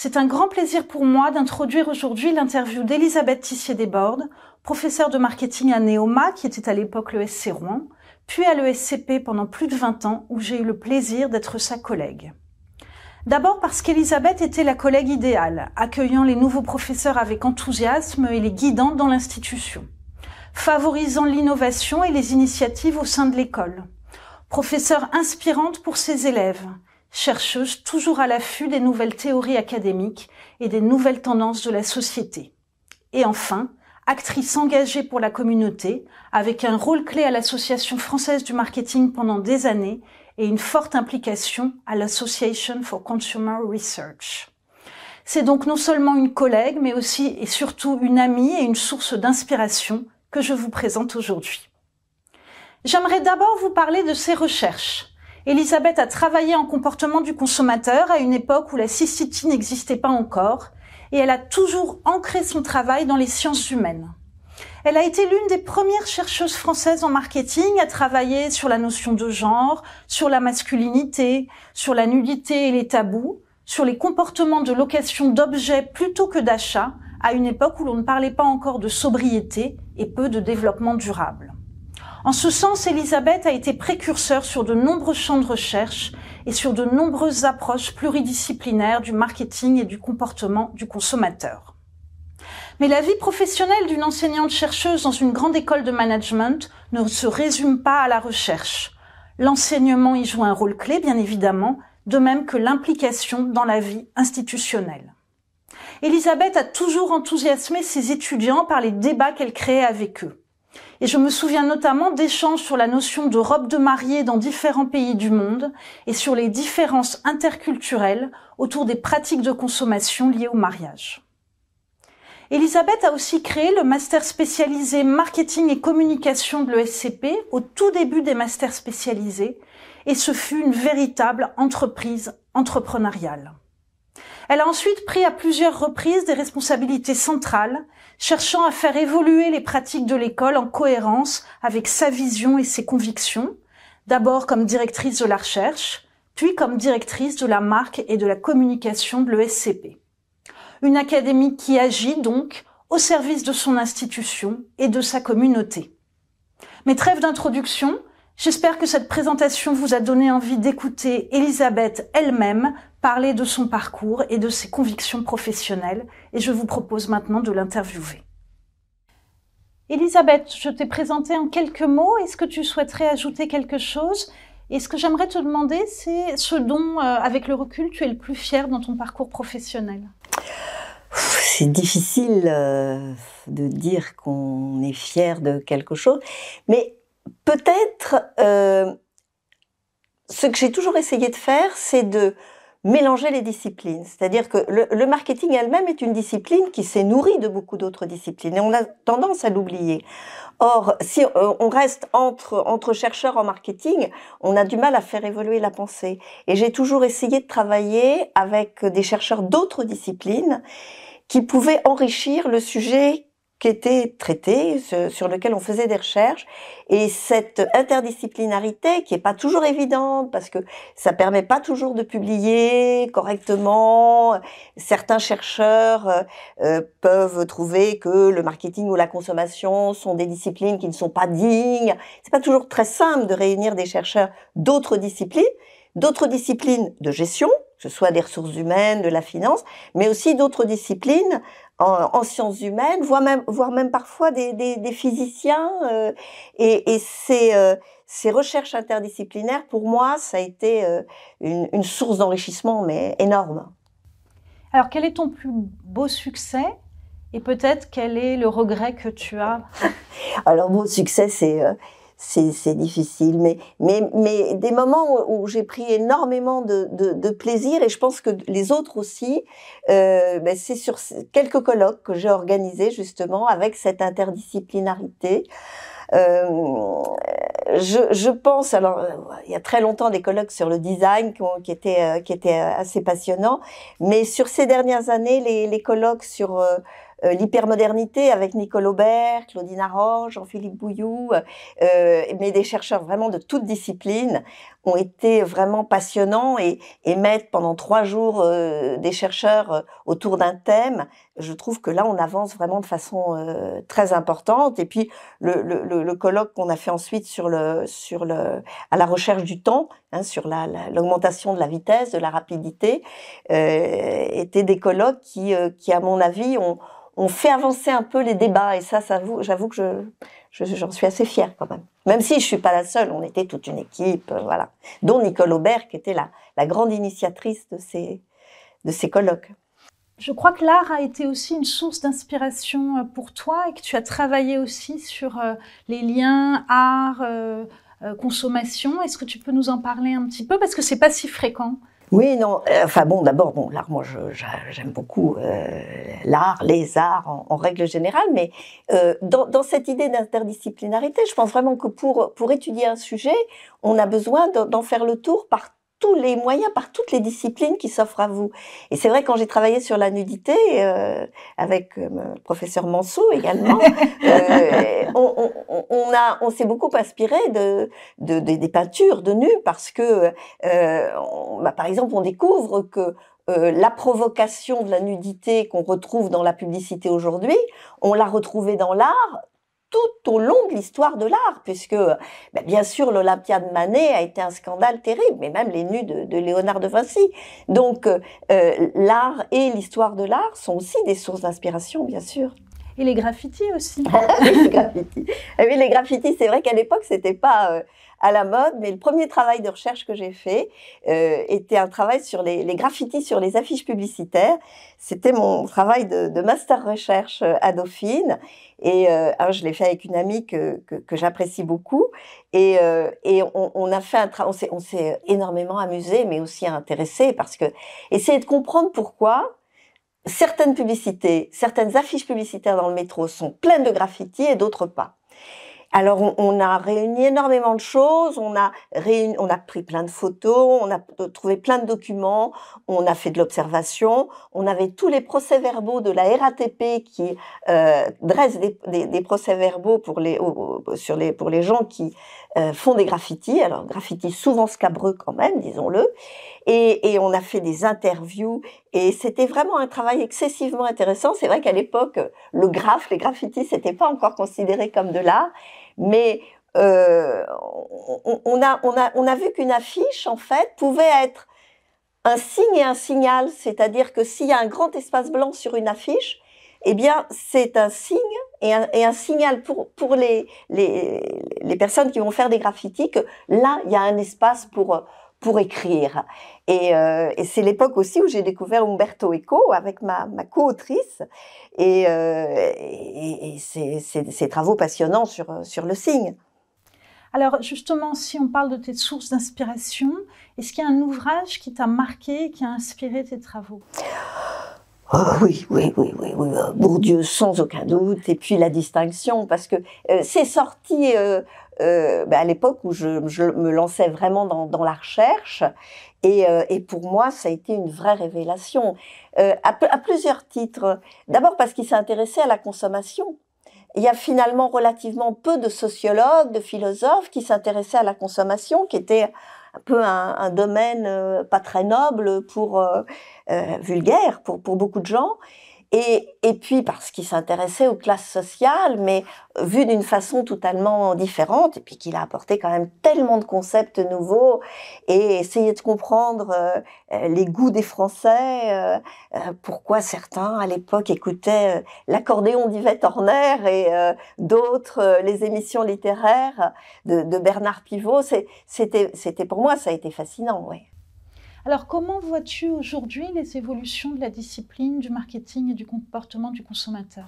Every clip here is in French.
C'est un grand plaisir pour moi d'introduire aujourd'hui l'interview d'Elisabeth Tissier-Desbordes, professeure de marketing à Neoma, qui était à l'époque le SC Rouen, puis à l'ESCP pendant plus de 20 ans, où j'ai eu le plaisir d'être sa collègue. D'abord parce qu'Elisabeth était la collègue idéale, accueillant les nouveaux professeurs avec enthousiasme et les guidant dans l'institution, favorisant l'innovation et les initiatives au sein de l'école. Professeure inspirante pour ses élèves, chercheuse toujours à l'affût des nouvelles théories académiques et des nouvelles tendances de la société. Et enfin, actrice engagée pour la communauté, avec un rôle clé à l'Association française du marketing pendant des années et une forte implication à l'Association for Consumer Research. C'est donc non seulement une collègue, mais aussi et surtout une amie et une source d'inspiration que je vous présente aujourd'hui. J'aimerais d'abord vous parler de ses recherches. Elisabeth a travaillé en comportement du consommateur à une époque où la cystitine n'existait pas encore, et elle a toujours ancré son travail dans les sciences humaines. Elle a été l'une des premières chercheuses françaises en marketing à travailler sur la notion de genre, sur la masculinité, sur la nudité et les tabous, sur les comportements de location d'objets plutôt que d'achat, à une époque où l'on ne parlait pas encore de sobriété et peu de développement durable. En ce sens, Elisabeth a été précurseur sur de nombreux champs de recherche et sur de nombreuses approches pluridisciplinaires du marketing et du comportement du consommateur. Mais la vie professionnelle d'une enseignante chercheuse dans une grande école de management ne se résume pas à la recherche. L'enseignement y joue un rôle clé, bien évidemment, de même que l'implication dans la vie institutionnelle. Elisabeth a toujours enthousiasmé ses étudiants par les débats qu'elle créait avec eux. Et je me souviens notamment d'échanges sur la notion de robe de mariée dans différents pays du monde et sur les différences interculturelles autour des pratiques de consommation liées au mariage. Elisabeth a aussi créé le master spécialisé marketing et communication de l'ESCP au tout début des masters spécialisés et ce fut une véritable entreprise entrepreneuriale. Elle a ensuite pris à plusieurs reprises des responsabilités centrales, cherchant à faire évoluer les pratiques de l'école en cohérence avec sa vision et ses convictions, d'abord comme directrice de la recherche, puis comme directrice de la marque et de la communication de l'ESCP une académie qui agit donc au service de son institution et de sa communauté. Mais trêve d'introduction, j'espère que cette présentation vous a donné envie d'écouter Elisabeth elle-même parler de son parcours et de ses convictions professionnelles et je vous propose maintenant de l'interviewer. Elisabeth, je t'ai présenté en quelques mots. Est-ce que tu souhaiterais ajouter quelque chose? Et ce que j'aimerais te demander, c'est ce dont, euh, avec le recul, tu es le plus fier dans ton parcours professionnel? C'est difficile euh, de dire qu'on est fier de quelque chose, mais peut-être euh, ce que j'ai toujours essayé de faire, c'est de mélanger les disciplines. C'est-à-dire que le, marketing elle-même est une discipline qui s'est nourrie de beaucoup d'autres disciplines et on a tendance à l'oublier. Or, si euh, on reste entre, entre chercheurs en marketing, on a du mal à faire évoluer la pensée. Et j'ai toujours essayé de travailler avec des chercheurs d'autres disciplines qui pouvaient enrichir le sujet qui était traité, sur lequel on faisait des recherches. Et cette interdisciplinarité, qui est pas toujours évidente, parce que ça permet pas toujours de publier correctement. Certains chercheurs euh, euh, peuvent trouver que le marketing ou la consommation sont des disciplines qui ne sont pas dignes. C'est pas toujours très simple de réunir des chercheurs d'autres disciplines, d'autres disciplines de gestion, que ce soit des ressources humaines, de la finance, mais aussi d'autres disciplines en, sciences humaines, voire même, voire même parfois des, des, physiciens. Euh, et, et ces, euh, ces recherches interdisciplinaires, pour moi, ça a été euh, une, une source d'enrichissement, mais énorme. Alors, quel est ton plus beau succès? Et peut-être quel est le regret que tu as? Alors, beau succès, c'est c'est difficile. Mais, mais, mais des moments où, j'ai pris énormément de, de, de, plaisir, et je pense que les autres aussi, euh, ben c'est sur quelques colloques que j'ai organisés justement avec cette interdisciplinarité. Euh, je, je, pense, alors il y a très longtemps des colloques sur le design qui, ont, qui étaient euh, qui étaient assez passionnants, mais sur ces dernières années, les, les colloques sur euh, euh, l'hypermodernité avec Nicole Aubert, Claudine Arroge, Jean-Philippe Bouillou, euh, mais des chercheurs vraiment de toutes disciplines ont été vraiment passionnants et, et mettre pendant trois jours euh, des chercheurs euh, autour d'un thème, je trouve que là on avance vraiment de façon euh, très importante. Et puis le, le, le colloque qu'on a fait ensuite sur le sur le à la recherche du temps, hein, sur l'augmentation de la vitesse, de la rapidité, étaient des colloques qui qui à mon avis ont ont fait avancer un peu les débats et ça, j'avoue que je j'en suis assez fière quand même. Même si je suis pas la seule, on était toute une équipe, euh, voilà, dont Nicole Aubert qui était la, la grande initiatrice de ces de ces colloques. Je crois que l'art a été aussi une source d'inspiration euh, pour toi et que tu as travaillé aussi sur euh, les liens art consommation. Est-ce que tu peux nous en parler un petit peu? Parce que c'est pas si fréquent. Oui, non. Euh, enfin bon, d'abord, bon, l'art, moi, j'aime beaucoup euh, l'art, les arts en, règle générale, mais euh, dans, dans, cette idée d'interdisciplinarité, je pense vraiment que pour pour étudier un sujet, on a besoin d'en faire le tour par tous les moyens, par toutes les disciplines qui s'offrent à vous. Et c'est vrai quand j'ai travaillé sur la nudité euh, avec euh, le professeur Manceau également, euh, on, on, on, a, on s'est beaucoup inspiré de, de, des peintures de nus parce que, euh, bah, par exemple, on découvre que euh, la provocation de la nudité qu'on retrouve dans la publicité aujourd'hui, on l'a retrouvée dans l'art tout au long de l'histoire de l'art, puisque ben, bien sûr l'Olympia de Manet a été un scandale terrible, mais même les nus de, Léonard de Vinci. Donc euh, euh, l'art et l'histoire de l'art sont aussi des sources d'inspiration, bien sûr. Et les graffitis aussi. les graffitis. Ah oui, les graffitis, c'est vrai qu'à l'époque, c'était pas euh, à la mode, mais le premier travail de recherche que j'ai fait euh, était un travail sur les, les, graffitis sur les affiches publicitaires. C'était mon travail de, de, master recherche euh, à Dauphine. Et euh, je l'ai fait avec une amie que, que, que j'apprécie beaucoup. Et, euh, et on, on, a fait un travail, on s'est énormément amusé, mais aussi intéressé parce que essayer de comprendre pourquoi certaines publicités, certaines affiches publicitaires dans le métro sont pleines de graffitis et d'autres pas. Alors on, a réuni énormément de choses, on a pris plein de photos, on a trouvé plein de documents, on a fait de l'observation, on avait tous les procès-verbaux de la RATP qui euh, dresse des, des, des procès-verbaux pour les sur les pour les gens qui euh, font des graffitis. Alors graffitis souvent scabreux quand même, disons-le. Et, on a fait des interviews et c'était vraiment un travail excessivement intéressant. C'est vrai qu'à l'époque, le graphe, les graffitis, c'était pas encore considéré comme de l'art, mais euh, on, a, on, a, on a vu qu'une affiche, en fait, pouvait être un signe et un signal, c'est-à-dire que s'il y a un grand espace blanc sur une affiche, eh bien, c'est un signe et un, et un signal pour, pour les, les, les personnes qui vont faire des graffitis que là, il y a un espace pour, pour écrire. Et, euh, et c'est l'époque aussi où j'ai découvert Umberto Eco avec ma, ma co-autrice et, euh, et, et ses, travaux passionnants sur, sur le signe. Alors justement, si on parle de tes sources d'inspiration, est-ce qu'il y a un ouvrage qui t'a marqué, qui a inspiré tes travaux? Oh, oui, oui, oui, oui, oui, Bourdieu sans aucun doute, et puis la distinction, parce que euh, c'est sorti euh, bah, à l'époque où je, me lançais vraiment dans, la recherche, et, euh, et, pour moi, ça a été une vraie révélation, euh, à, plusieurs titres. D'abord parce qu'il s'est intéressé à la consommation. Il y a finalement relativement peu de sociologues, de philosophes qui s'intéressaient à la consommation, qui était un peu un, domaine pas très noble pour vulgaire pour beaucoup de gens. Et, et puis parce qu'il s'intéressait aux classes sociales, mais vu d'une façon totalement différente, et puis qu'il a apporté quand même tellement de concepts nouveaux, et essayer de comprendre euh, les goûts des Français, euh, euh, pourquoi certains à l'époque écoutaient l'accordéon d'Yvette Horner et d'autres les émissions littéraires de, de Bernard Pivot, c'était, c'était pour moi ça a été fascinant, oui. Alors, comment vois-tu aujourd'hui les évolutions de la discipline, du marketing et du comportement du consommateur?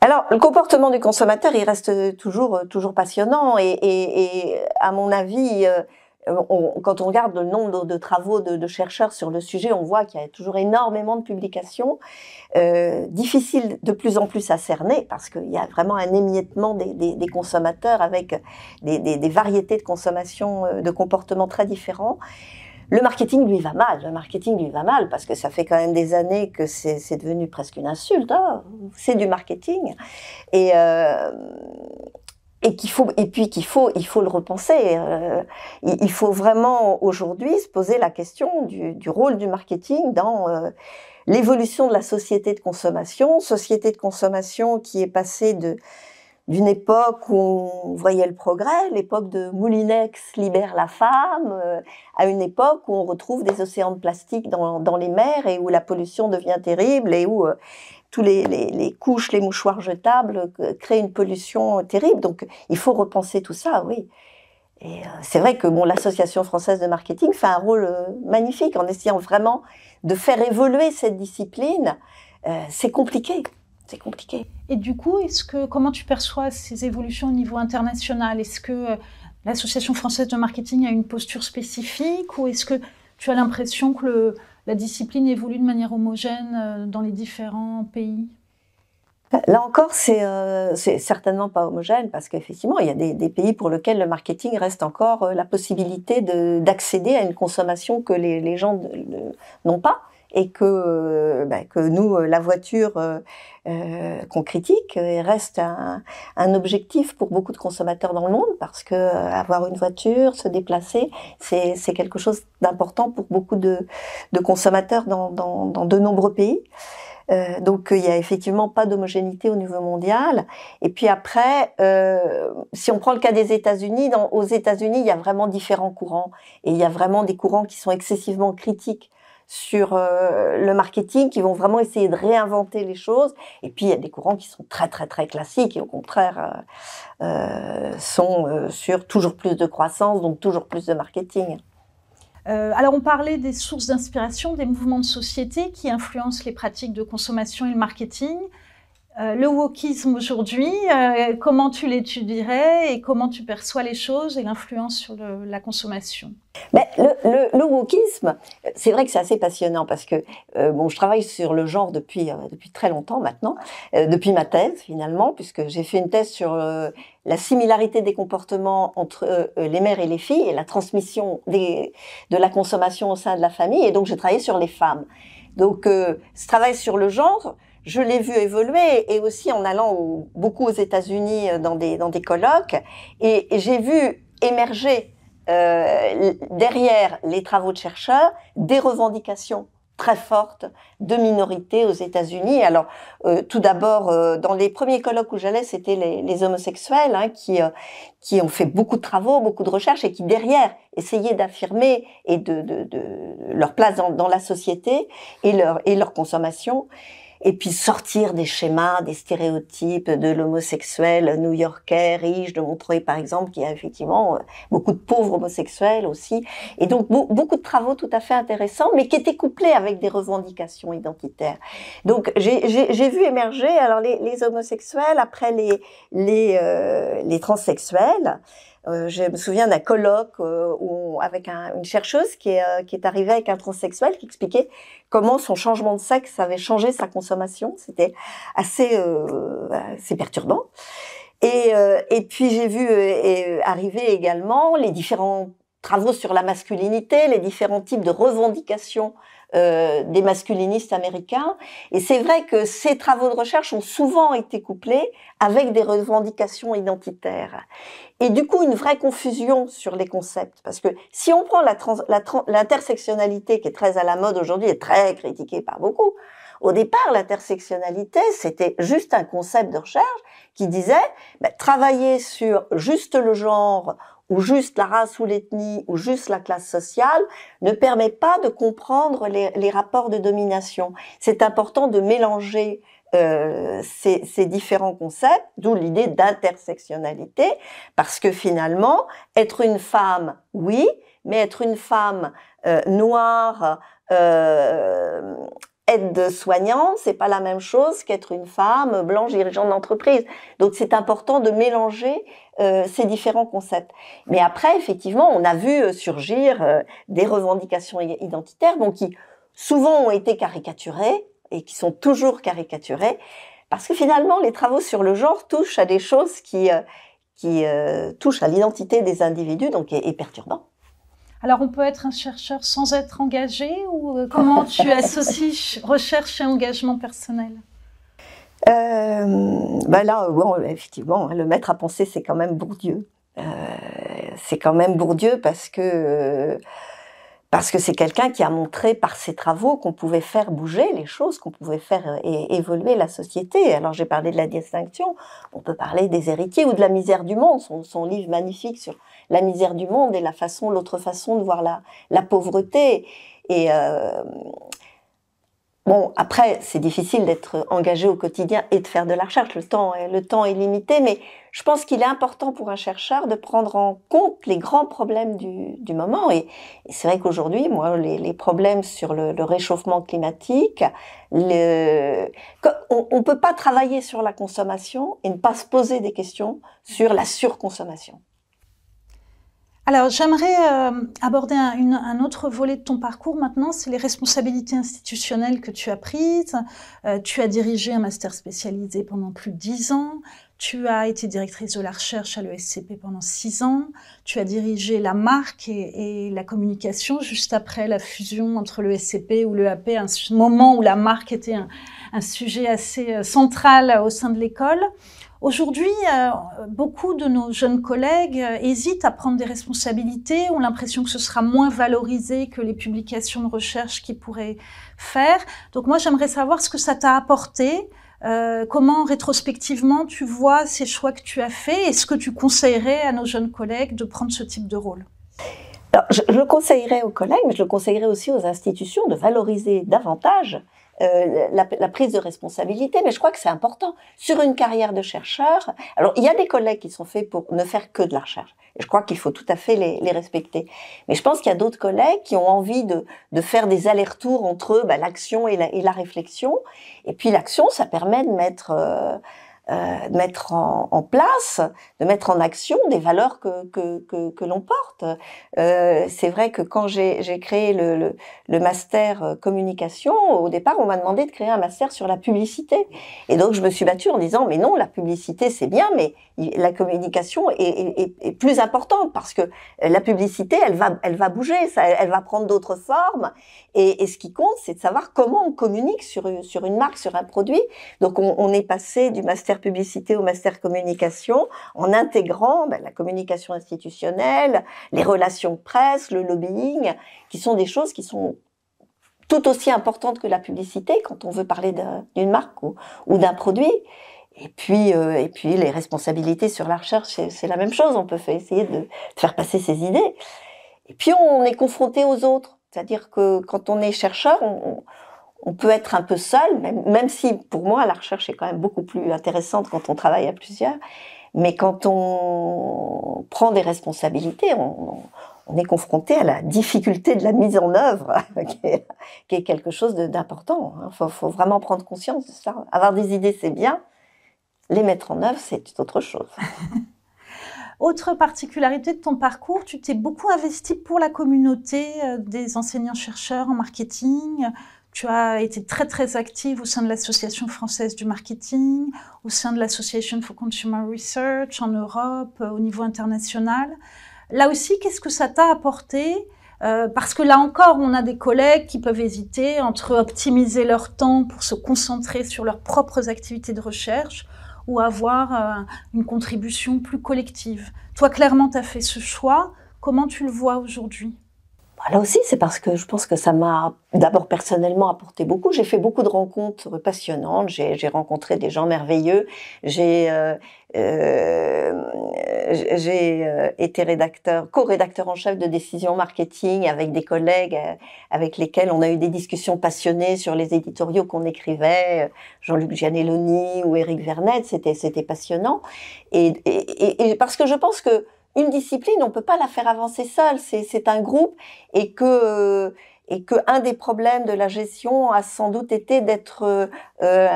Alors, le comportement du consommateur, il reste toujours, toujours passionnant et à mon avis, euh, on, quand on regarde le nombre de, travaux de, chercheurs sur le sujet, on voit qu'il y a toujours énormément de publications, euh, difficiles de plus en plus à cerner parce qu'il y a vraiment un émiettement des, consommateurs avec des, variétés de consommation, euh, de comportements très différents. le marketing lui va mal. Le marketing lui va mal parce que ça fait quand même des années que c'est devenu presque une insulte. Hein. c'est du marketing et euh, et qu'il faut et puis qu'il faut il faut le repenser. Euh, il faut vraiment aujourd'hui se poser la question du, rôle du marketing dans euh, l'évolution de la société de consommation, société de consommation qui est passée de d'une époque où on voyait le progrès, l'époque de Moulinex libère la femme, euh, à une époque où on retrouve des océans de plastique dans, dans, les mers et où la pollution devient terrible et où tous les, les, couches, les mouchoirs jetables euh, créent une pollution terrible. Donc il faut repenser tout ça, oui. Et c'est vrai que bon, l'association française de marketing fait un rôle magnifique en essayant vraiment de faire évoluer cette discipline. c'est compliqué c'est compliqué. Et du coup, est-ce que comment tu perçois ces évolutions au niveau international? Est-ce que euh, l'Association française de marketing a une posture spécifique ou est-ce que tu as l'impression que le, la discipline évolue de manière homogène euh, dans les différents pays? Là encore, c'est euh, certainement pas homogène parce qu'effectivement, il y a des, pays pour lesquels le marketing reste encore euh, la possibilité d'accéder à une consommation que les gens n'ont pas et que, euh, ben, que nous, euh, la voiture euh, qu'on critique reste un, objectif pour beaucoup de consommateurs dans le monde parce que avoir une voiture, se déplacer, c'est quelque chose d'important pour beaucoup de, consommateurs dans, de nombreux pays. Donc il y a effectivement pas d'homogénéité au niveau mondial. Et puis après, si on prend le cas des États-Unis, aux États-Unis il y a vraiment différents courants et il y a vraiment des courants qui sont excessivement critiques sur euh, le marketing, qui vont vraiment essayer de réinventer les choses. Et puis il y a des courants qui sont très très très classiques et au contraire euh, euh sont sur toujours plus de croissance, donc toujours plus de marketing. alors on parlait des sources d'inspiration, des mouvements de société qui influencent les pratiques de consommation et le marketing. Euh, le wokisme aujourd'hui, euh, comment tu l'étudierais et comment tu perçois les choses et l'influence sur la consommation? Mais le, le, wokisme, c'est vrai que c'est assez passionnant parce que euh, bon, je travaille sur le genre depuis depuis très longtemps maintenant, depuis ma thèse finalement, puisque j'ai fait une thèse sur la similarité des comportements entre les mères et les filles et la transmission de la consommation au sein de la famille. Et donc j'ai travaillé sur les femmes. Donc ce travail sur le genre je l'ai vu évoluer et aussi en allant beaucoup aux États-Unis euh, dans des, dans des colloques et, j'ai vu émerger euh, derrière les travaux de chercheurs des revendications très fortes de minorités aux États-Unis. Alors, euh, tout d'abord, euh, dans les premiers colloques où j'allais, c'était les, les, homosexuels hein, qui qui ont fait beaucoup de travaux, beaucoup de recherches et qui derrière essayaient d'affirmer et de, de, de, leur place dans, dans la société et leur et leur consommation et puis sortir des schémas, des stéréotypes de l'homosexuel new-yorkais, riche, de Montreuil par exemple, qui a effectivement euh, beaucoup de pauvres homosexuels aussi. Et donc beaucoup de travaux tout à fait intéressants, mais qui étaient couplés avec des revendications identitaires. Donc j'ai vu émerger alors les, les, homosexuels après les, les, euh, les transsexuels. Euh, je me souviens d'un colloque euh, où, avec un, une chercheuse qui est, euh, qui est arrivée avec un transsexuel qui expliquait comment son changement de sexe avait changé sa consommation. C'était assez, perturbant. Et puis j'ai vu arriver également les différents travaux sur la masculinité, les différents types de revendications euh, des masculinistes américains. Et c'est vrai que ces travaux de recherche ont souvent été couplés avec des revendications identitaires. Et du coup, une vraie confusion sur les concepts. Parce que si on prend l'intersectionnalité, qui est très à la mode aujourd'hui et très critiquée par beaucoup, au départ, l'intersectionnalité, c'était juste un concept de recherche qui disait ben, travailler sur juste le genre ou juste la race ou l'ethnie, ou juste la classe sociale, ne permet pas de comprendre les, les rapports de domination. C'est important de mélanger euh, ces, ces, différents concepts, d'où l'idée d'intersectionnalité, parce que finalement, être une femme, oui, mais être une femme euh, noire, euh, aide-soignante, c'est pas la même chose qu'être une femme blanche dirigeante d'entreprise. Donc c'est important de mélanger euh, ces différents concepts. Mais après, effectivement, on a vu euh, surgir euh, des revendications identitaires, donc qui souvent ont été caricaturées et qui sont toujours caricaturées, parce que finalement, les travaux sur le genre touchent à des choses qui qui touchent à l'identité des individus, donc est, est perturbant. Alors on peut être un chercheur sans être engagé ou euh, comment tu associes recherche et engagement personnel? Euh, ben là, bon, effectivement, hein, le maître à penser, c'est quand même Bourdieu. Euh, c'est quand même Bourdieu parce que euh, parce que c'est quelqu'un qui a montré par ses travaux qu'on pouvait faire bouger les choses, qu'on pouvait faire euh, évoluer la société. Alors j'ai parlé de la distinction, on peut parler des héritiers ou de la misère du monde, son, livre magnifique sur la misère du monde et la façon, l'autre façon de voir la, la pauvreté. Et euh, Bon, après, c'est difficile d'être engagé au quotidien et de faire de la recherche. Le temps, le temps est limité, mais je pense qu'il est important pour un chercheur de prendre en compte les grands problèmes du, du moment. Et, c'est vrai qu'aujourd'hui, moi, les, les, problèmes sur le, le réchauffement climatique, le, on ne peut pas travailler sur la consommation et ne pas se poser des questions sur la surconsommation. Alors, j'aimerais euh, aborder un, une, un, autre volet de ton parcours maintenant, c'est les responsabilités institutionnelles que tu as prises. Euh, tu as dirigé un master spécialisé pendant plus de dix ans. Tu as été directrice de la recherche à l'ESCP pendant six ans. Tu as dirigé la marque et, et, la communication juste après la fusion entre l'ESCP ou l'EAP, un moment où la marque était un, un sujet assez euh, central au sein de l'école. Aujourd'hui, euh, beaucoup de nos jeunes collègues euh, hésitent à prendre des responsabilités, ont l'impression que ce sera moins valorisé que les publications de recherche qu'ils pourraient faire. Donc moi, j'aimerais savoir ce que ça t'a apporté, euh, comment rétrospectivement tu vois ces choix que tu as faits et ce que tu conseillerais à nos jeunes collègues de prendre ce type de rôle? Alors, je, je le conseillerais aux collègues, mais je le conseillerais aussi aux institutions de valoriser davantage euh, la, la, prise de responsabilité, mais je crois que c'est important. Sur une carrière de chercheur, alors il y a des collègues qui sont faits pour ne faire que de la recherche, je crois qu'il faut tout à fait les, les respecter. Mais je pense qu'il y a d'autres collègues qui ont envie de, de faire des allers-retours entre bah, l'action et la, et la, réflexion, et puis l'action, ça permet de mettre... Euh, euh, de mettre en, en, place, de mettre en action des valeurs que, que, que, que l'on porte. Euh, c'est vrai que quand j'ai créé le, le, le, master euh, communication, au départ, on m'a demandé de créer un master sur la publicité. Et donc, je me suis battue en disant, mais non, la publicité, c'est bien, mais la communication est, plus importante parce que la publicité, elle va, elle va bouger, ça, elle va prendre d'autres formes. Et, ce qui compte, c'est de savoir comment on communique sur, sur une marque, sur un produit. Donc, on, est passé du master publicité au master communication en intégrant ben, la communication institutionnelle, les relations presse, le lobbying, qui sont des choses qui sont tout aussi importantes que la publicité quand on veut parler d'une marque ou d'un produit. Et puis, euh, et puis les responsabilités sur la recherche, c'est la même chose. On peut essayer de, faire passer ses idées. Et puis on est confronté aux autres. C'est-à-dire que quand on est chercheur, on, peut être un peu seul, même, même, si pour moi la recherche est quand même beaucoup plus intéressante quand on travaille à plusieurs. Mais quand on prend des responsabilités, on, est confronté à la difficulté de la mise en œuvre, qui, est, quelque chose d'important. Il hein. faut, vraiment prendre conscience de ça. Avoir des idées, c'est bien. Les mettre en œuvre, c'est autre chose. Autre particularité de ton parcours, tu t'es beaucoup investi pour la communauté euh, des enseignants-chercheurs en marketing, tu as été très très active au sein de l'Association française du marketing, au sein de l'Association for Consumer Research en Europe, euh, au niveau international. Là aussi, qu'est-ce que ça t'a apporté euh, parce que là encore, on a des collègues qui peuvent hésiter entre optimiser leur temps pour se concentrer sur leurs propres activités de recherche ou avoir euh, une contribution plus collective. Toi, clairement, tu as fait ce choix. Comment tu le vois aujourd'hui? Là aussi, c'est parce que je pense que ça m'a d'abord personnellement apporté beaucoup. J'ai fait beaucoup de rencontres passionnantes. J'ai rencontré des gens merveilleux. J'ai euh, euh, euh, été rédacteur, co-rédacteur en chef de décision marketing avec des collègues euh, avec lesquels on a eu des discussions passionnées sur les éditoriaux qu'on écrivait. Jean-Luc Gianelloni ou Éric Vernet, c'était c'était passionnant. Et, et, et parce que je pense que une discipline, on peut pas la faire avancer seule. C'est un groupe et que et que un des problèmes de la gestion a sans doute été d'être euh, euh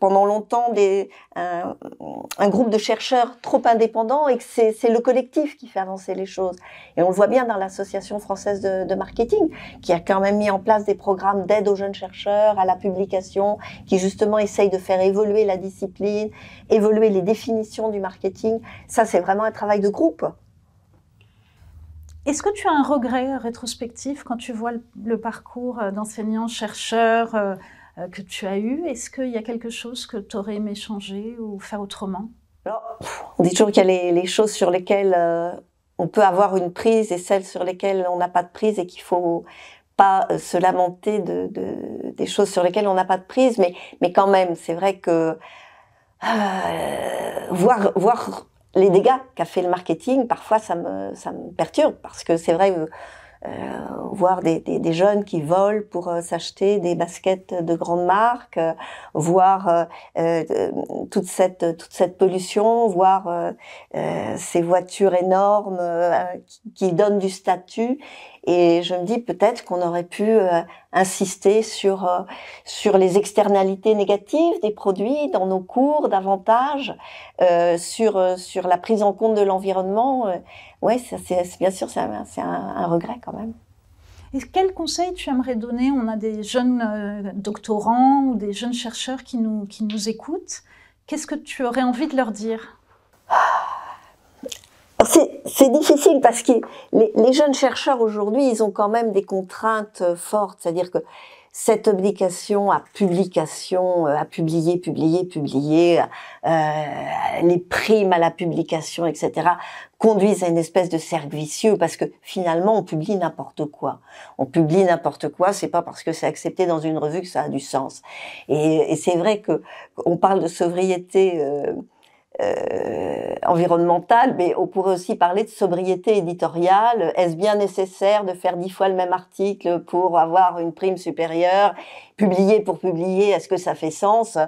pendant longtemps des, un, un, groupe de chercheurs trop indépendants et que c'est le collectif qui fait avancer les choses. Et on le voit bien dans l'association française de, de, marketing qui a quand même mis en place des programmes d'aide aux jeunes chercheurs, à la publication, qui justement essayent de faire évoluer la discipline, évoluer les définitions du marketing. Ça, c'est vraiment un travail de groupe. Est-ce que tu as un regret rétrospectif quand tu vois le, parcours d'enseignant-chercheur que tu as eu? Est-ce qu'il y a quelque chose que tu aurais aimé changer ou faire autrement? On dit toujours qu'il y a les, choses sur lesquelles on peut avoir une prise et celles sur lesquelles on n'a pas de prise et qu'il faut pas euh, se lamenter de, des choses sur lesquelles on n'a pas de prise, mais, mais quand même, c'est vrai que euh, voir, voir les dégâts qu'a fait le marketing, parfois ça me, perturbe, parce que c'est vrai, euh, voir des, jeunes qui volent pour euh, s'acheter des baskets de grandes marques, euh, voir toute cette pollution, voir ces voitures énormes qui, donnent du statut. Et je me dis peut-être qu'on aurait pu insister sur sur les externalités négatives des produits dans nos cours davantage, sur sur la prise en compte de l'environnement ouais, c'est bien sûr, c'est un, un, regret quand même. Et quel conseil tu aimerais donner? On a des jeunes euh, doctorants ou des jeunes chercheurs qui nous, qui nous écoutent. Qu'est-ce que tu aurais envie de leur dire? C'est difficile parce que les, les jeunes chercheurs aujourd'hui, ils ont quand même des contraintes fortes. C'est-à-dire que cette obligation à publication, euh, à publier, publier, publier, euh, les primes à la publication, etc., conduisent à une espèce de cercle vicieux parce que finalement on publie n'importe quoi. On publie n'importe quoi, c'est pas parce que c'est accepté dans une revue que ça a du sens. Et, et c'est vrai que on parle de sobriété. Euh, euh, environnementale, mais on pourrait aussi parler de sobriété éditoriale. Est-ce bien nécessaire de faire dix fois le même article pour avoir une prime supérieure Publier pour publier, est-ce que ça fait sens?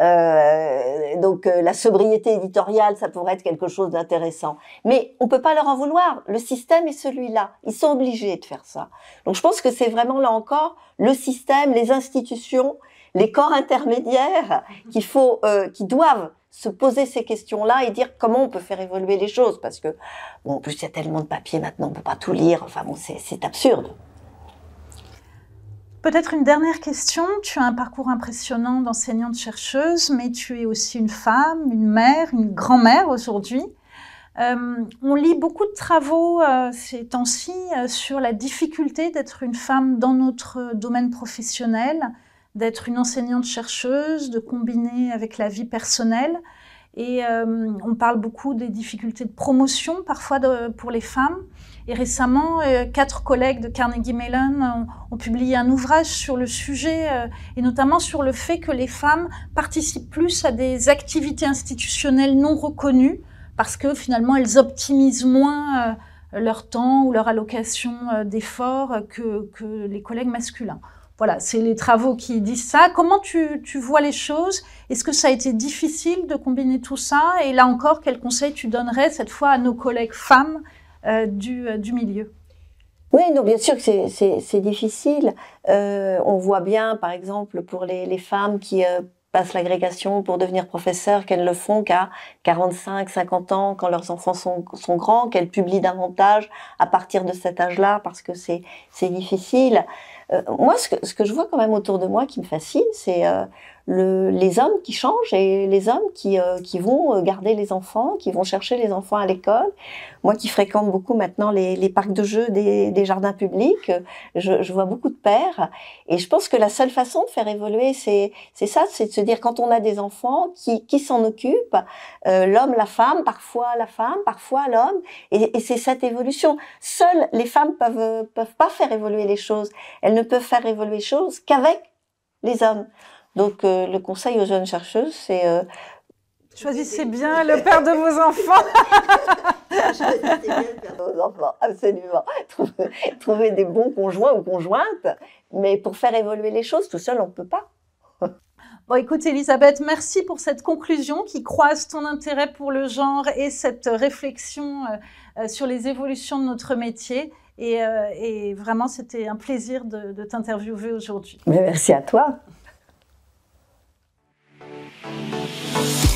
Euh, Donc euh, la sobriété éditoriale, ça pourrait être quelque chose d'intéressant. Mais on peut pas leur en vouloir. Le système est celui-là. Ils sont obligés de faire ça. Donc je pense que c'est vraiment là encore le système, les institutions, les corps intermédiaires qu'il faut, euh, qui doivent se poser ces questions-là et dire comment on peut faire évoluer les choses. Parce que, bon, en plus, il y a tellement de papiers maintenant, on peut pas tout lire. Enfin, bon, c'est absurde. Peut-être une dernière question. Tu as un parcours impressionnant d'enseignante-chercheuse, mais tu es aussi une femme, une mère, une grand-mère aujourd'hui. Euh, on lit beaucoup de travaux euh, ces temps-ci euh, sur la difficulté d'être une femme dans notre domaine professionnel, d'être une enseignante chercheuse, de combiner avec la vie personnelle. Et euh, on parle beaucoup des difficultés de promotion parfois pour les femmes. Et récemment, euh, quatre collègues de Carnegie Mellon ont, publié un ouvrage sur le sujet euh, et notamment sur le fait que les femmes participent plus à des activités institutionnelles non reconnues parce que finalement elles optimisent moins leur temps ou leur allocation d'efforts que, que les collègues masculins. Voilà, c'est les travaux qui disent ça. Comment tu, vois les choses? Est-ce que ça a été difficile de combiner tout ça? Et là encore, quel conseil tu donnerais cette fois à nos collègues femmes euh, du, euh, du, milieu? Oui, non, bien sûr que c'est difficile. Euh, on voit bien, par exemple, pour les, femmes qui passent l'agrégation pour devenir professeurs, qu'elles le font qu'à 45, 50 ans, quand leurs enfants sont, sont grands, qu'elles publient davantage à partir de cet âge-là, parce que c'est difficile. Euh, moi, ce que, ce que, je vois quand même autour de moi qui me fascine, c'est euh, le, les hommes qui changent et les hommes qui, euh, qui vont garder les enfants, qui vont chercher les enfants à l'école. Moi qui fréquente beaucoup maintenant les, les parcs de jeux des, des jardins publics, je, je, vois beaucoup de pères. Et je pense que la seule façon de faire évoluer, c'est ça, c'est de se dire quand on a des enfants, qui, qui s'en occupe L'homme, la femme, parfois la femme, parfois l'homme. Et, et c'est cette évolution. Seules les femmes peuvent, peuvent pas faire évoluer les choses. Elles ne peuvent faire évoluer les choses qu'avec les hommes. Donc euh, le conseil aux jeunes chercheuses, c'est... Euh, Choisissez bien le père de vos enfants. Choisissez bien le père de vos enfants, absolument. Trouvez, des bons conjoints ou conjointes, mais pour faire évoluer les choses, tout seul, on ne peut pas. Bon, écoute, Elisabeth, merci pour cette conclusion qui croise ton intérêt pour le genre et cette réflexion euh, sur les évolutions de notre métier. Et, vraiment, c'était un plaisir de, de t'interviewer aujourd'hui. Merci à toi. Thank you.